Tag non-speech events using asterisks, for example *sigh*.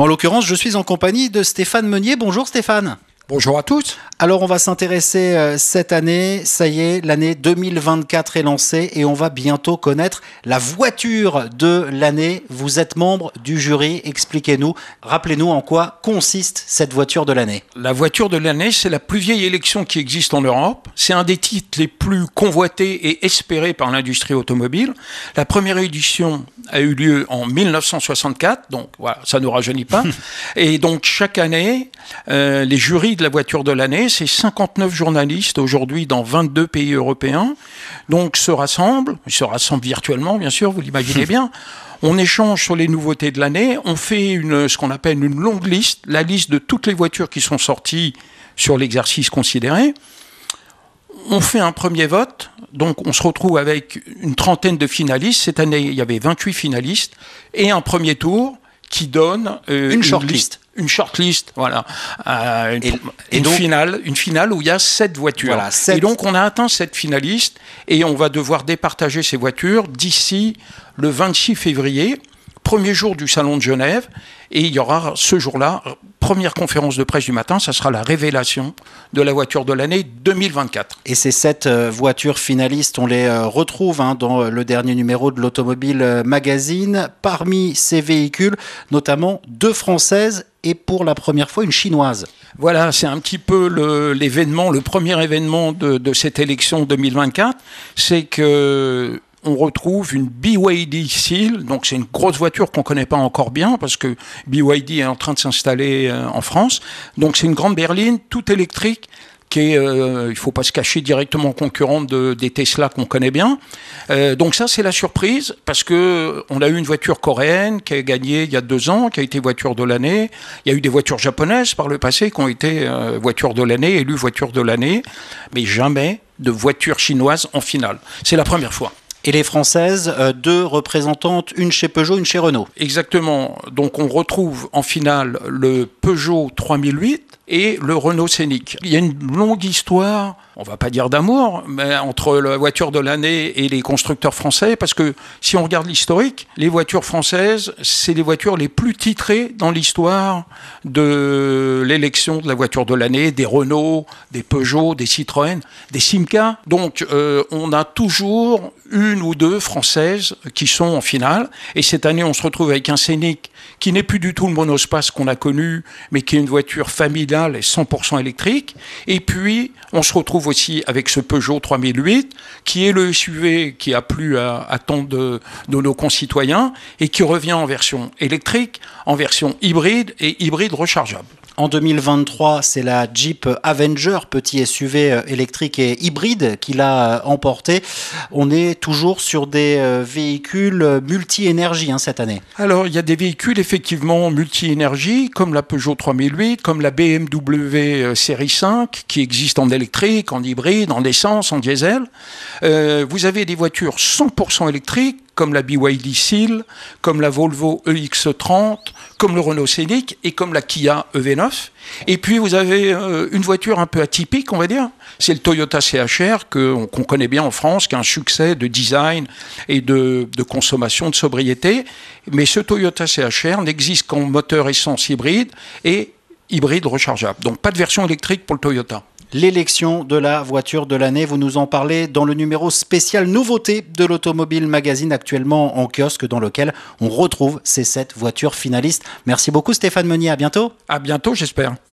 En l'occurrence, je suis en compagnie de Stéphane Meunier. Bonjour Stéphane. Bonjour à tous. Alors on va s'intéresser euh, cette année, ça y est, l'année 2024 est lancée et on va bientôt connaître la voiture de l'année. Vous êtes membre du jury, expliquez-nous, rappelez-nous en quoi consiste cette voiture de l'année. La voiture de l'année, c'est la plus vieille élection qui existe en Europe. C'est un des titres les plus convoités et espérés par l'industrie automobile. La première édition a eu lieu en 1964, donc voilà, ça ne rajeunit pas. *laughs* et donc chaque année, euh, les jurys de la voiture de l'année, c'est 59 journalistes aujourd'hui dans 22 pays européens, donc se rassemblent, ils se rassemblent virtuellement bien sûr, vous l'imaginez *laughs* bien. On échange sur les nouveautés de l'année, on fait une, ce qu'on appelle une longue liste, la liste de toutes les voitures qui sont sorties sur l'exercice considéré. On fait un premier vote, donc on se retrouve avec une trentaine de finalistes. Cette année, il y avait 28 finalistes et un premier tour qui donne euh, une shortlist. Une shortlist, voilà. Euh, une, et, donc, finale, une finale où il y a sept voitures. Voilà, Et donc on a atteint sept finalistes et on va devoir départager ces voitures d'ici le 26 février premier jour du Salon de Genève, et il y aura ce jour-là, première conférence de presse du matin, ça sera la révélation de la voiture de l'année 2024. Et ces sept euh, voitures finalistes, on les euh, retrouve hein, dans le dernier numéro de l'Automobile euh, Magazine. Parmi ces véhicules, notamment deux françaises et pour la première fois une chinoise. Voilà, c'est un petit peu l'événement, le, premier événement de, de cette élection 2024, c'est que on retrouve une BYD Seal, donc c'est une grosse voiture qu'on ne connaît pas encore bien parce que BYD est en train de s'installer euh, en France. Donc c'est une grande berline, toute électrique, qui est, euh, il faut pas se cacher, directement concurrente de, des Tesla qu'on connaît bien. Euh, donc ça, c'est la surprise, parce que on a eu une voiture coréenne qui a gagné il y a deux ans, qui a été voiture de l'année. Il y a eu des voitures japonaises par le passé qui ont été euh, voiture de l'année, élues voiture de l'année, mais jamais de voiture chinoise en finale. C'est la première fois. Et les françaises, euh, deux représentantes, une chez Peugeot, une chez Renault. Exactement. Donc on retrouve en finale le Peugeot 3008 et le Renault Scénic. Il y a une longue histoire, on va pas dire d'amour, mais entre la voiture de l'année et les constructeurs français, parce que si on regarde l'historique, les voitures françaises, c'est les voitures les plus titrées dans l'histoire de l'élection de la voiture de l'année, des Renault, des Peugeot, des Citroën, des Simca. Donc euh, on a toujours une ou deux françaises qui sont en finale, et cette année on se retrouve avec un Scénic qui n'est plus du tout le monospace qu'on a connu, mais qui est une voiture familiale et 100% électrique. Et puis, on se retrouve aussi avec ce Peugeot 3008, qui est le SUV qui a plu à, tant de, de nos concitoyens et qui revient en version électrique, en version hybride et hybride rechargeable. En 2023, c'est la Jeep Avenger, petit SUV euh, électrique et hybride, qui l'a euh, emporté. On est toujours sur des euh, véhicules multi-énergie hein, cette année. Alors, il y a des véhicules effectivement multi-énergie, comme la Peugeot 3008, comme la BMW série 5, qui existe en électrique, en hybride, en essence, en diesel. Euh, vous avez des voitures 100% électriques, comme la BYD Seal, comme la Volvo EX30, comme le Renault Scénic et comme la Kia EV9. Et puis vous avez euh, une voiture un peu atypique, on va dire. C'est le Toyota CHR qu'on connaît bien en France, qui a un succès de design et de, de consommation, de sobriété. Mais ce Toyota CHR n'existe qu'en moteur essence hybride et hybride rechargeable. Donc pas de version électrique pour le Toyota l'élection de la voiture de l'année. Vous nous en parlez dans le numéro spécial nouveauté de l'Automobile Magazine actuellement en kiosque dans lequel on retrouve ces sept voitures finalistes. Merci beaucoup Stéphane Meunier, à bientôt. À bientôt j'espère.